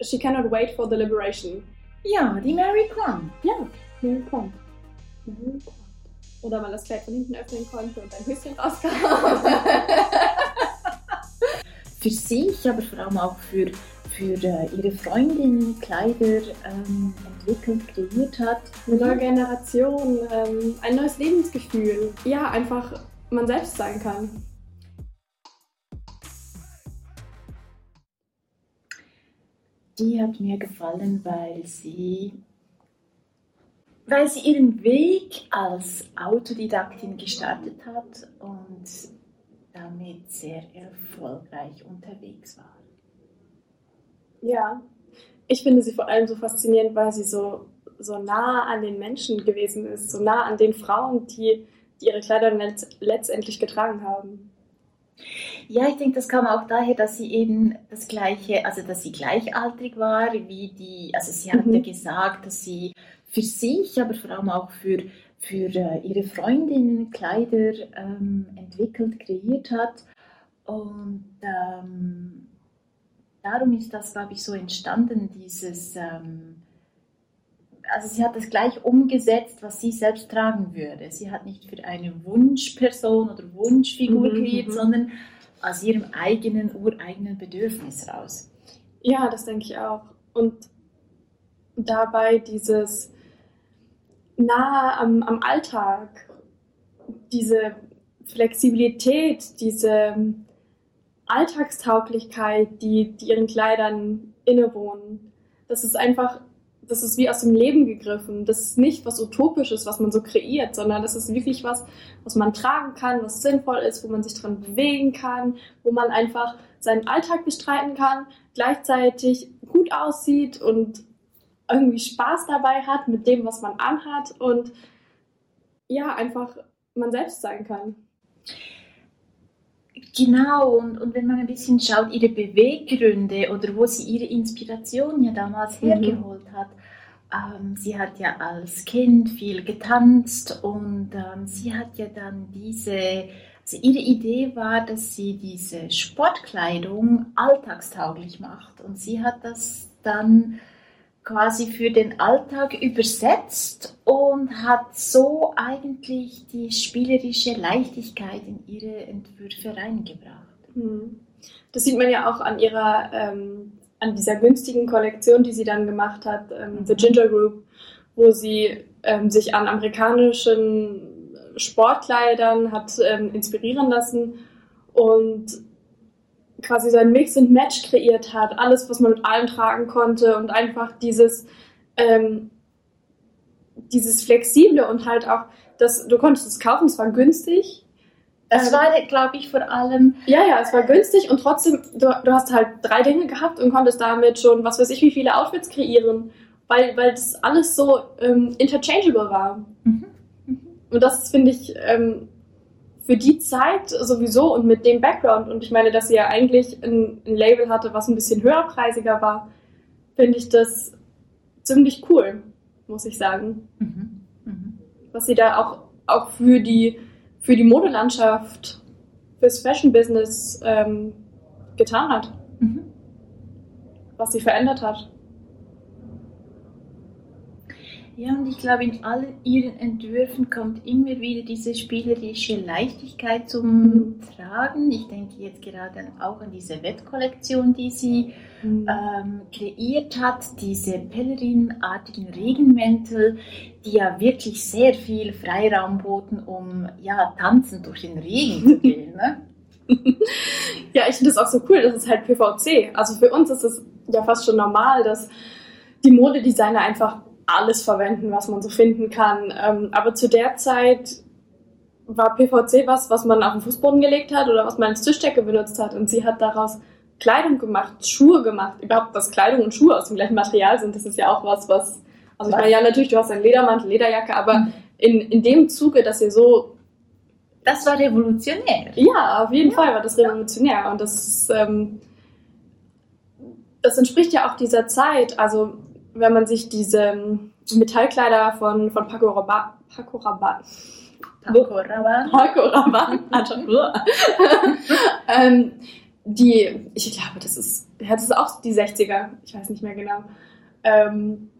She cannot wait for the liberation. Ja, die Mary Quant. Ja, Mary Quant. Mary Quant. Oder man das Kleid von hinten öffnen konnte und ein Höschen rauskam. für sich, aber vor allem auch für, für äh, ihre Freundinnen Kleider ähm, entwickelt, kreiert hat. Eine neue Generation, ähm, ein neues Lebensgefühl. Ja, einfach man selbst sein kann. Die hat mir gefallen, weil sie, weil sie ihren Weg als Autodidaktin gestartet hat und damit sehr erfolgreich unterwegs war. Ja, ich finde sie vor allem so faszinierend, weil sie so, so nah an den Menschen gewesen ist, so nah an den Frauen, die, die ihre Kleider letztendlich getragen haben. Ja, ich denke, das kam auch daher, dass sie eben das gleiche, also dass sie gleichaltrig war wie die, also sie mhm. hatte gesagt, dass sie für sich, aber vor allem auch für für äh, ihre Freundinnen Kleider ähm, entwickelt, kreiert hat. Und ähm, darum ist das, glaube ich, so entstanden, dieses, ähm, also sie hat das gleich umgesetzt, was sie selbst tragen würde. Sie hat nicht für eine Wunschperson oder Wunschfigur mhm, kreiert, mhm. sondern aus ihrem eigenen, ureigenen Bedürfnis raus. Ja, das denke ich auch. Und dabei dieses, nah am, am Alltag, diese Flexibilität, diese Alltagstauglichkeit, die, die ihren Kleidern innewohnen. Das ist einfach, das ist wie aus dem Leben gegriffen. Das ist nicht was Utopisches, was man so kreiert, sondern das ist wirklich was, was man tragen kann, was sinnvoll ist, wo man sich dran bewegen kann, wo man einfach seinen Alltag bestreiten kann, gleichzeitig gut aussieht und irgendwie Spaß dabei hat mit dem, was man anhat und ja, einfach man selbst sein kann. Genau, und, und wenn man ein bisschen schaut, ihre Beweggründe oder wo sie ihre Inspiration ja damals mhm. hergeholt hat, ähm, sie hat ja als Kind viel getanzt und ähm, sie hat ja dann diese, also ihre Idee war, dass sie diese Sportkleidung alltagstauglich macht und sie hat das dann quasi für den Alltag übersetzt und hat so eigentlich die spielerische Leichtigkeit in ihre Entwürfe reingebracht. Hm. Das sieht man ja auch an ihrer, ähm, an dieser günstigen Kollektion, die sie dann gemacht hat, ähm, The Ginger Group, wo sie ähm, sich an amerikanischen Sportkleidern hat ähm, inspirieren lassen und quasi so ein Mix and Match kreiert hat, alles, was man mit allem tragen konnte und einfach dieses, ähm, dieses Flexible und halt auch, das, du konntest es kaufen, es war günstig. Es ähm, war, glaube ich, vor allem. Ja, ja, es war günstig und trotzdem, du, du hast halt drei Dinge gehabt und konntest damit schon, was weiß ich, wie viele Outfits kreieren, weil, weil das alles so ähm, interchangeable war. Mhm. Mhm. Und das finde ich ähm, für die Zeit sowieso und mit dem Background und ich meine, dass sie ja eigentlich ein, ein Label hatte, was ein bisschen höherpreisiger war, finde ich das ziemlich cool, muss ich sagen. Mhm. Mhm. Was sie da auch, auch für die, für die Modelandschaft, fürs Fashion-Business ähm, getan hat. Mhm. Was sie verändert hat. Ja, und ich glaube, in allen ihren Entwürfen kommt immer wieder diese spielerische Leichtigkeit zum. Tragen. Ich denke jetzt gerade auch an diese Wettkollektion, die sie mhm. ähm, kreiert hat, diese Pellerinartigen Regenmäntel, die ja wirklich sehr viel Freiraum boten, um ja tanzend durch den Regen zu gehen. Ne? ja, ich finde das auch so cool, das ist halt PVC. Also für uns ist es ja fast schon normal, dass die Modedesigner einfach alles verwenden, was man so finden kann. Ähm, aber zu der Zeit war PVC was, was man auf den Fußboden gelegt hat oder was man als Tischdecke benutzt hat. Und sie hat daraus Kleidung gemacht, Schuhe gemacht. Überhaupt, dass Kleidung und Schuhe aus dem gleichen Material sind, das ist ja auch was, was. Also, ich meine, ja, natürlich, du hast einen Ledermantel, Lederjacke, aber mhm. in, in dem Zuge, dass ihr so. Das war revolutionär. Ja, auf jeden ja. Fall war das revolutionär. Und das ähm, das entspricht ja auch dieser Zeit. Also, wenn man sich diese Metallkleider von, von Paco Rabanne Paco Rabanne Paco Rabanne Paco Rabanne ähm, die, ich glaube, das ist, das ist auch die 60er, ich weiß nicht mehr genau, ähm,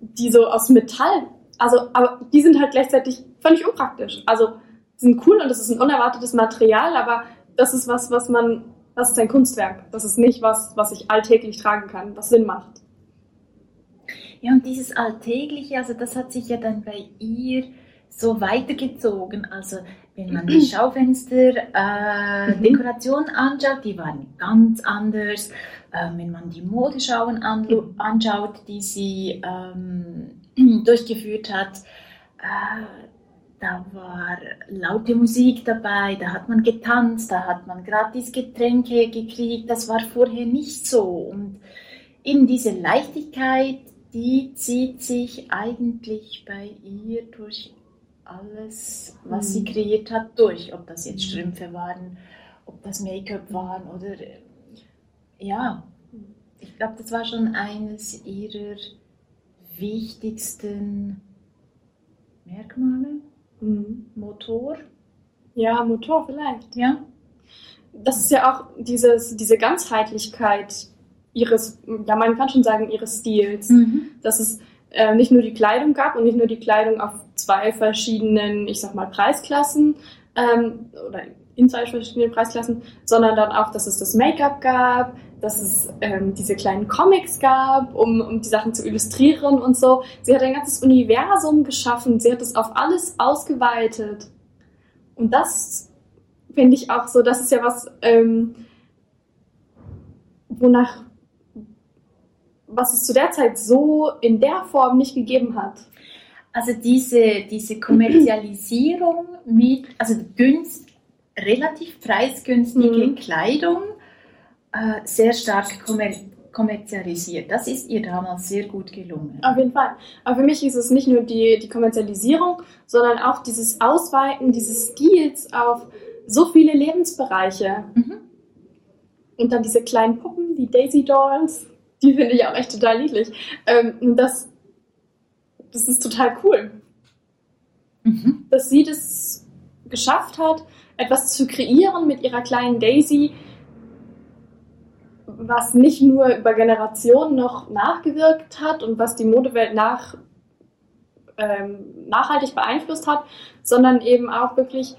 die so aus Metall, also, aber die sind halt gleichzeitig völlig unpraktisch. Also, sind cool und das ist ein unerwartetes Material, aber das ist was, was man, das ist ein Kunstwerk. Das ist nicht was, was ich alltäglich tragen kann, was Sinn macht. Ja, und dieses Alltägliche, also das hat sich ja dann bei ihr so weitergezogen. Also wenn man die Schaufenster-Dekoration äh, anschaut, die waren ganz anders. Äh, wenn man die Modeschauen anschaut, die sie ähm, durchgeführt hat, äh, da war laute Musik dabei, da hat man getanzt, da hat man gratis Getränke gekriegt. Das war vorher nicht so. Und eben diese Leichtigkeit, die zieht sich eigentlich bei ihr durch alles, was mhm. sie kreiert hat, durch. Ob das jetzt Strümpfe waren, ob das Make-up waren oder ja, ich glaube, das war schon eines ihrer wichtigsten Merkmale. Mhm. Motor. Ja, Motor vielleicht. Ja. Das ist ja auch dieses, diese Ganzheitlichkeit ihres, ja, man kann schon sagen, ihres Stils. Mhm. Dass es äh, nicht nur die Kleidung gab und nicht nur die Kleidung auf zwei verschiedenen, ich sag mal, Preisklassen ähm, oder in zwei verschiedenen Preisklassen, sondern dann auch, dass es das Make-up gab, dass es ähm, diese kleinen Comics gab, um, um die Sachen zu illustrieren und so. Sie hat ein ganzes Universum geschaffen, sie hat es auf alles ausgeweitet. Und das finde ich auch so, das ist ja was, ähm, wonach, was es zu der Zeit so in der Form nicht gegeben hat. Also diese, diese Kommerzialisierung mit, also günst, relativ preisgünstige mhm. Kleidung, äh, sehr stark kommer kommerzialisiert. Das ist ihr damals sehr gut gelungen. Auf jeden Fall. Aber für mich ist es nicht nur die, die Kommerzialisierung, sondern auch dieses Ausweiten dieses Stils auf so viele Lebensbereiche. Mhm. Und dann diese kleinen Puppen, die Daisy Dolls, die finde ich auch echt total niedlich. Ähm, das, das ist total cool. Mhm. Dass sie das geschafft hat, etwas zu kreieren mit ihrer kleinen Daisy, was nicht nur über Generationen noch nachgewirkt hat und was die Modewelt nach, ähm, nachhaltig beeinflusst hat, sondern eben auch wirklich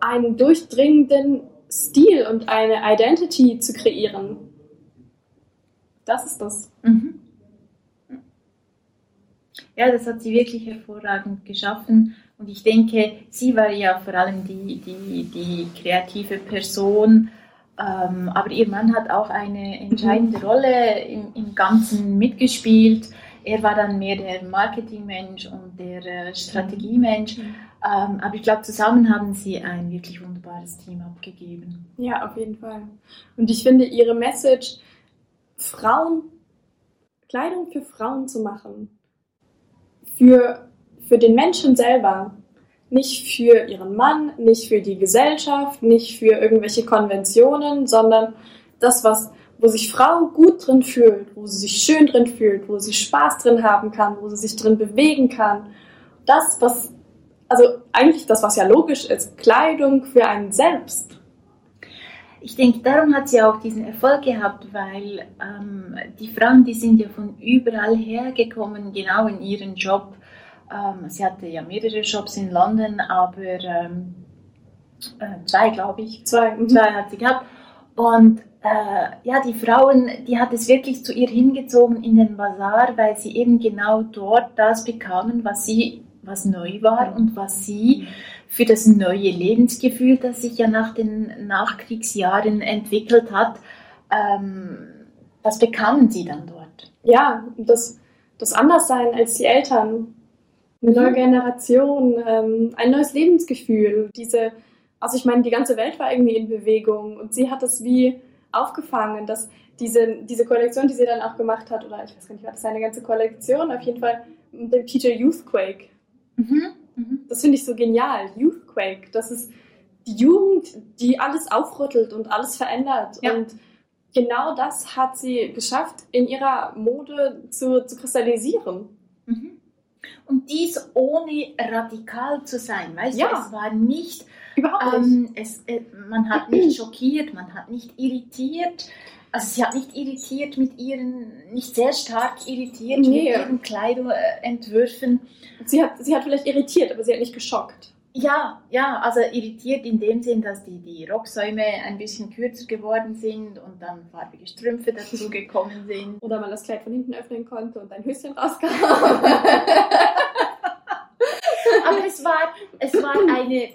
einen durchdringenden Stil und eine Identity zu kreieren. Das ist das. Mhm. Ja, das hat sie wirklich hervorragend geschaffen. Und ich denke, sie war ja vor allem die, die, die kreative Person, ähm, aber ihr Mann hat auch eine entscheidende mhm. Rolle im, im Ganzen mitgespielt. Er war dann mehr der Marketingmensch und der äh, Strategiemensch. Mhm. Ähm, aber ich glaube, zusammen haben sie ein wirklich wunderbares Team abgegeben. Ja, auf jeden Fall. Und ich finde ihre Message, Frauen, Kleidung für Frauen zu machen, für, für den Menschen selber, nicht für ihren Mann, nicht für die Gesellschaft, nicht für irgendwelche Konventionen, sondern das, was, wo sich Frau gut drin fühlt, wo sie sich schön drin fühlt, wo sie Spaß drin haben kann, wo sie sich drin bewegen kann. Das, was, also eigentlich das, was ja logisch ist, Kleidung für einen selbst. Ich denke, darum hat sie auch diesen Erfolg gehabt, weil ähm, die Frauen, die sind ja von überall hergekommen, genau in ihren Job ähm, sie hatte ja mehrere Jobs in London, aber ähm, äh, zwei, glaube ich. Zwei. Zwei hat sie gehabt. Und äh, ja, die Frauen, die hat es wirklich zu ihr hingezogen in den Bazar, weil sie eben genau dort das bekamen, was sie, was neu war und was sie für das neue Lebensgefühl, das sich ja nach den Nachkriegsjahren entwickelt hat, ähm, das bekamen sie dann dort. Ja, das, das Anderssein als die Eltern, eine neue Generation, ähm, ein neues Lebensgefühl. Diese, also ich meine, die ganze Welt war irgendwie in Bewegung und sie hat es wie aufgefangen, dass diese, diese Kollektion, die sie dann auch gemacht hat, oder ich weiß gar nicht, war das eine ganze Kollektion, auf jeden Fall mit dem Titel Youthquake. Mhm. Mhm. Das finde ich so genial, Youthquake. Das ist die Jugend, die alles aufrüttelt und alles verändert. Ja. Und genau das hat sie geschafft, in ihrer Mode zu, zu kristallisieren. Und dies ohne radikal zu sein. Weißt ja. du, es war nicht Überhaupt nicht. Ähm, es, äh, man hat nicht schockiert, man hat nicht irritiert. Also sie hat nicht irritiert mit ihren, nicht sehr stark irritiert Nee. mit ihren Kleiderentwürfen. Sie hat, sie hat vielleicht irritiert, aber sie hat nicht geschockt. Ja, ja, also irritiert in dem Sinn, dass die, die Rocksäume ein bisschen kürzer geworden sind und dann farbige Strümpfe dazu gekommen sind. Oder man das Kleid von hinten öffnen konnte und ein Höschen rauskam. Aber es war, es war eine,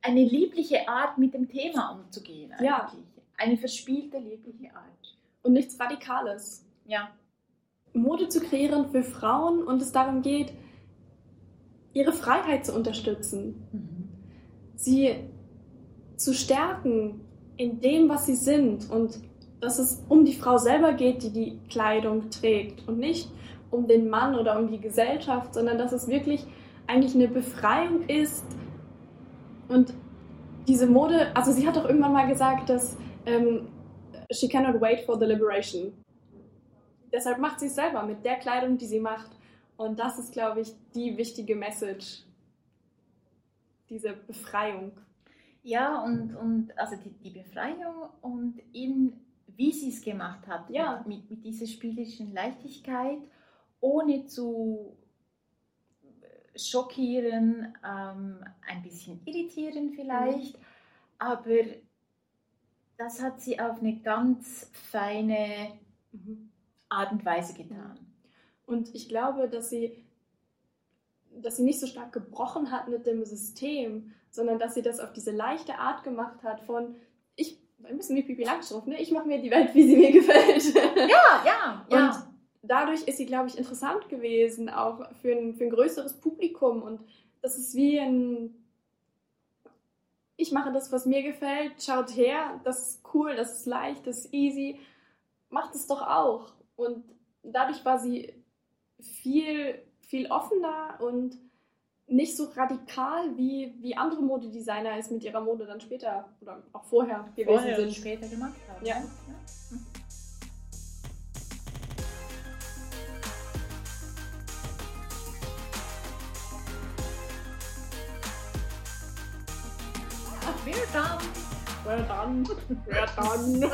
eine liebliche Art, mit dem Thema umzugehen. Ja. Eigentlich. Eine verspielte, liebliche Art. und nichts Radikales. Ja. Mode zu kreieren für Frauen und es darum geht, ihre Freiheit zu unterstützen, sie zu stärken in dem, was sie sind und dass es um die Frau selber geht, die die Kleidung trägt und nicht um den Mann oder um die Gesellschaft, sondern dass es wirklich eigentlich eine Befreiung ist und diese Mode, also sie hat doch irgendwann mal gesagt, dass ähm, she cannot wait for the liberation. Deshalb macht sie es selber mit der Kleidung, die sie macht. Und das ist, glaube ich, die wichtige Message. Diese Befreiung. Ja, und, und also die, die Befreiung und in, wie sie es gemacht hat, Ja. mit, mit dieser spielerischen Leichtigkeit, ohne zu schockieren, ähm, ein bisschen irritieren vielleicht, aber das hat sie auf eine ganz feine Art und Weise getan. Und ich glaube, dass sie, dass sie nicht so stark gebrochen hat mit dem System, sondern dass sie das auf diese leichte Art gemacht hat von, ich, ein bisschen wie Pipi Langstrumpf, ne? ich mache mir die Welt, wie sie mir gefällt. Ja, ja, Und dadurch ist sie, glaube ich, interessant gewesen, auch für ein, für ein größeres Publikum. Und das ist wie ein. Ich mache das, was mir gefällt, schaut her, das ist cool, das ist leicht, das ist easy. Macht es doch auch. Und dadurch war sie viel, viel offener und nicht so radikal, wie, wie andere Modedesigner es mit ihrer Mode dann später oder auch vorher gewesen Vorher sind. später gemacht haben. Ja. Ach, we're done. Well done. Well done.